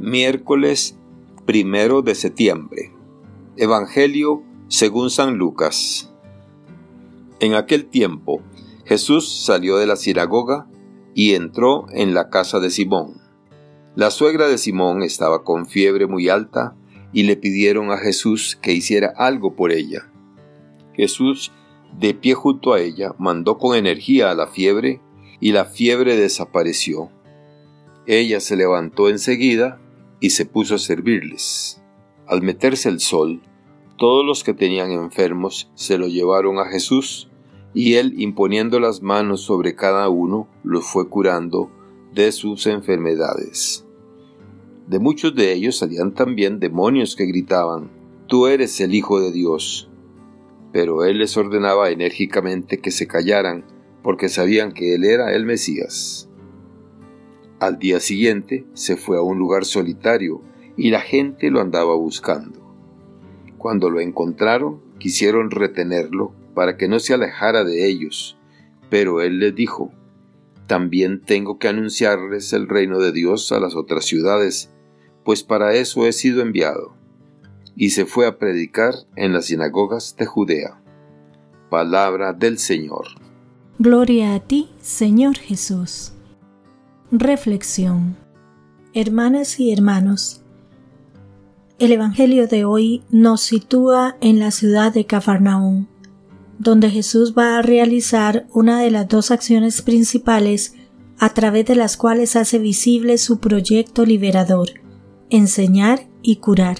Miércoles primero de septiembre. Evangelio según San Lucas. En aquel tiempo, Jesús salió de la sinagoga y entró en la casa de Simón. La suegra de Simón estaba con fiebre muy alta y le pidieron a Jesús que hiciera algo por ella. Jesús, de pie junto a ella, mandó con energía a la fiebre y la fiebre desapareció. Ella se levantó enseguida y se puso a servirles. Al meterse el sol, todos los que tenían enfermos se lo llevaron a Jesús, y él, imponiendo las manos sobre cada uno, los fue curando de sus enfermedades. De muchos de ellos salían también demonios que gritaban, Tú eres el Hijo de Dios. Pero él les ordenaba enérgicamente que se callaran, porque sabían que él era el Mesías. Al día siguiente se fue a un lugar solitario y la gente lo andaba buscando. Cuando lo encontraron, quisieron retenerlo para que no se alejara de ellos, pero él les dijo, también tengo que anunciarles el reino de Dios a las otras ciudades, pues para eso he sido enviado. Y se fue a predicar en las sinagogas de Judea. Palabra del Señor. Gloria a ti, Señor Jesús. Reflexión. Hermanas y hermanos, el Evangelio de hoy nos sitúa en la ciudad de Cafarnaún, donde Jesús va a realizar una de las dos acciones principales a través de las cuales hace visible su proyecto liberador, enseñar y curar.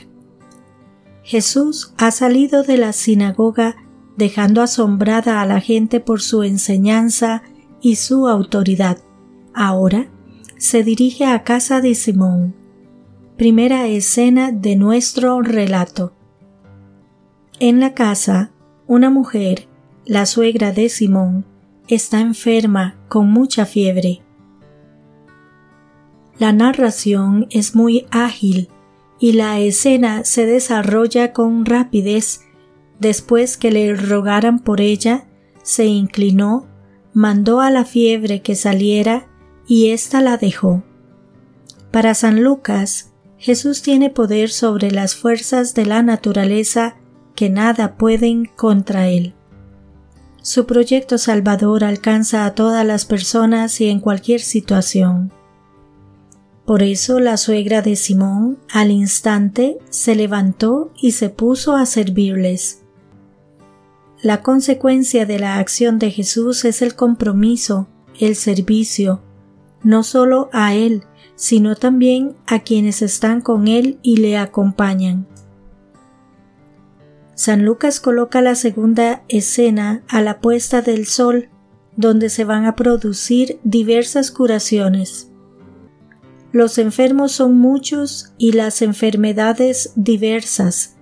Jesús ha salido de la sinagoga dejando asombrada a la gente por su enseñanza y su autoridad. Ahora se dirige a casa de Simón. Primera escena de nuestro relato. En la casa, una mujer, la suegra de Simón, está enferma con mucha fiebre. La narración es muy ágil y la escena se desarrolla con rapidez. Después que le rogaran por ella, se inclinó, mandó a la fiebre que saliera y ésta la dejó. Para San Lucas, Jesús tiene poder sobre las fuerzas de la naturaleza que nada pueden contra él. Su proyecto salvador alcanza a todas las personas y en cualquier situación. Por eso la suegra de Simón al instante se levantó y se puso a servirles. La consecuencia de la acción de Jesús es el compromiso, el servicio, no solo a Él, sino también a quienes están con Él y le acompañan. San Lucas coloca la segunda escena a la puesta del sol, donde se van a producir diversas curaciones. Los enfermos son muchos y las enfermedades diversas,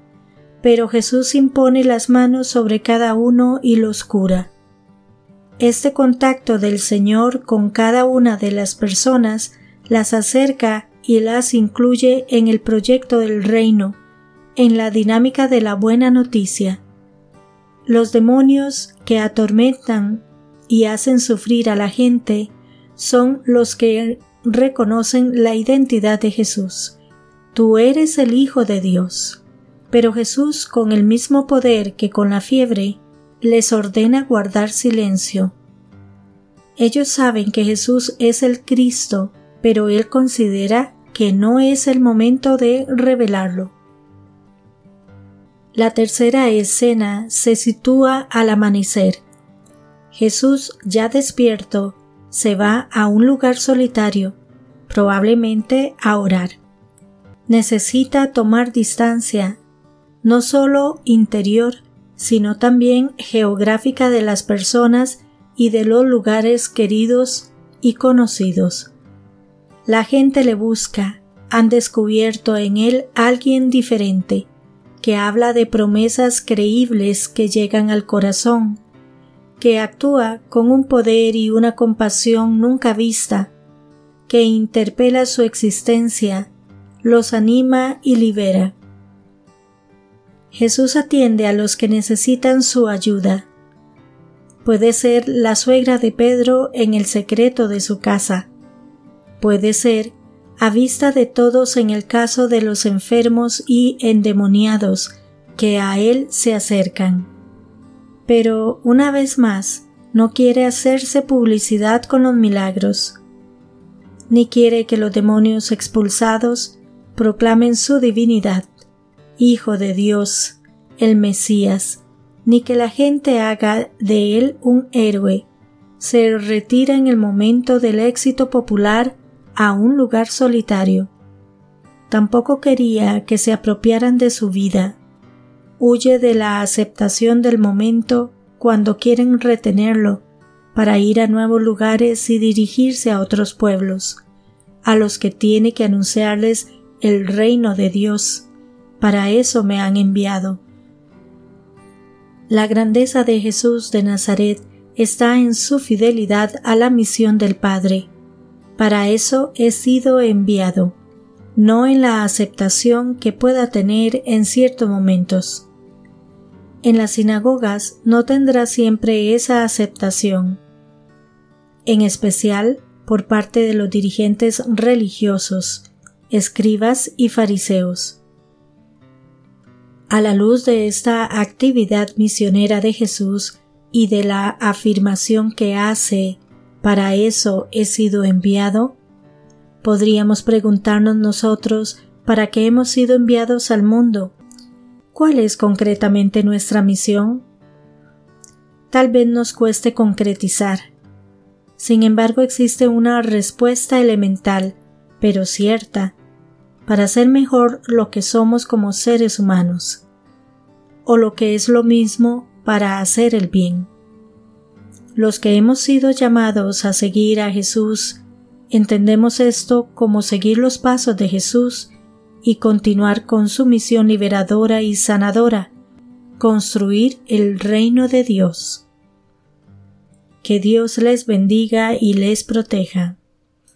pero Jesús impone las manos sobre cada uno y los cura. Este contacto del Señor con cada una de las personas las acerca y las incluye en el proyecto del reino, en la dinámica de la buena noticia. Los demonios que atormentan y hacen sufrir a la gente son los que reconocen la identidad de Jesús. Tú eres el Hijo de Dios. Pero Jesús, con el mismo poder que con la fiebre, les ordena guardar silencio. Ellos saben que Jesús es el Cristo, pero Él considera que no es el momento de revelarlo. La tercera escena se sitúa al amanecer. Jesús, ya despierto, se va a un lugar solitario, probablemente a orar. Necesita tomar distancia, no solo interior, sino también geográfica de las personas y de los lugares queridos y conocidos. La gente le busca, han descubierto en él alguien diferente, que habla de promesas creíbles que llegan al corazón, que actúa con un poder y una compasión nunca vista, que interpela su existencia, los anima y libera. Jesús atiende a los que necesitan su ayuda. Puede ser la suegra de Pedro en el secreto de su casa. Puede ser a vista de todos en el caso de los enfermos y endemoniados que a Él se acercan. Pero, una vez más, no quiere hacerse publicidad con los milagros, ni quiere que los demonios expulsados proclamen su divinidad, Hijo de Dios, el Mesías, ni que la gente haga de él un héroe. Se retira en el momento del éxito popular a un lugar solitario. Tampoco quería que se apropiaran de su vida. Huye de la aceptación del momento cuando quieren retenerlo para ir a nuevos lugares y dirigirse a otros pueblos, a los que tiene que anunciarles el reino de Dios. Para eso me han enviado. La grandeza de Jesús de Nazaret está en su fidelidad a la misión del Padre. Para eso he sido enviado, no en la aceptación que pueda tener en ciertos momentos. En las sinagogas no tendrá siempre esa aceptación, en especial por parte de los dirigentes religiosos, escribas y fariseos. A la luz de esta actividad misionera de Jesús y de la afirmación que hace para eso he sido enviado, podríamos preguntarnos nosotros para qué hemos sido enviados al mundo. ¿Cuál es concretamente nuestra misión? Tal vez nos cueste concretizar. Sin embargo, existe una respuesta elemental, pero cierta, para ser mejor lo que somos como seres humanos, o lo que es lo mismo para hacer el bien. Los que hemos sido llamados a seguir a Jesús, entendemos esto como seguir los pasos de Jesús y continuar con su misión liberadora y sanadora, construir el reino de Dios. Que Dios les bendiga y les proteja.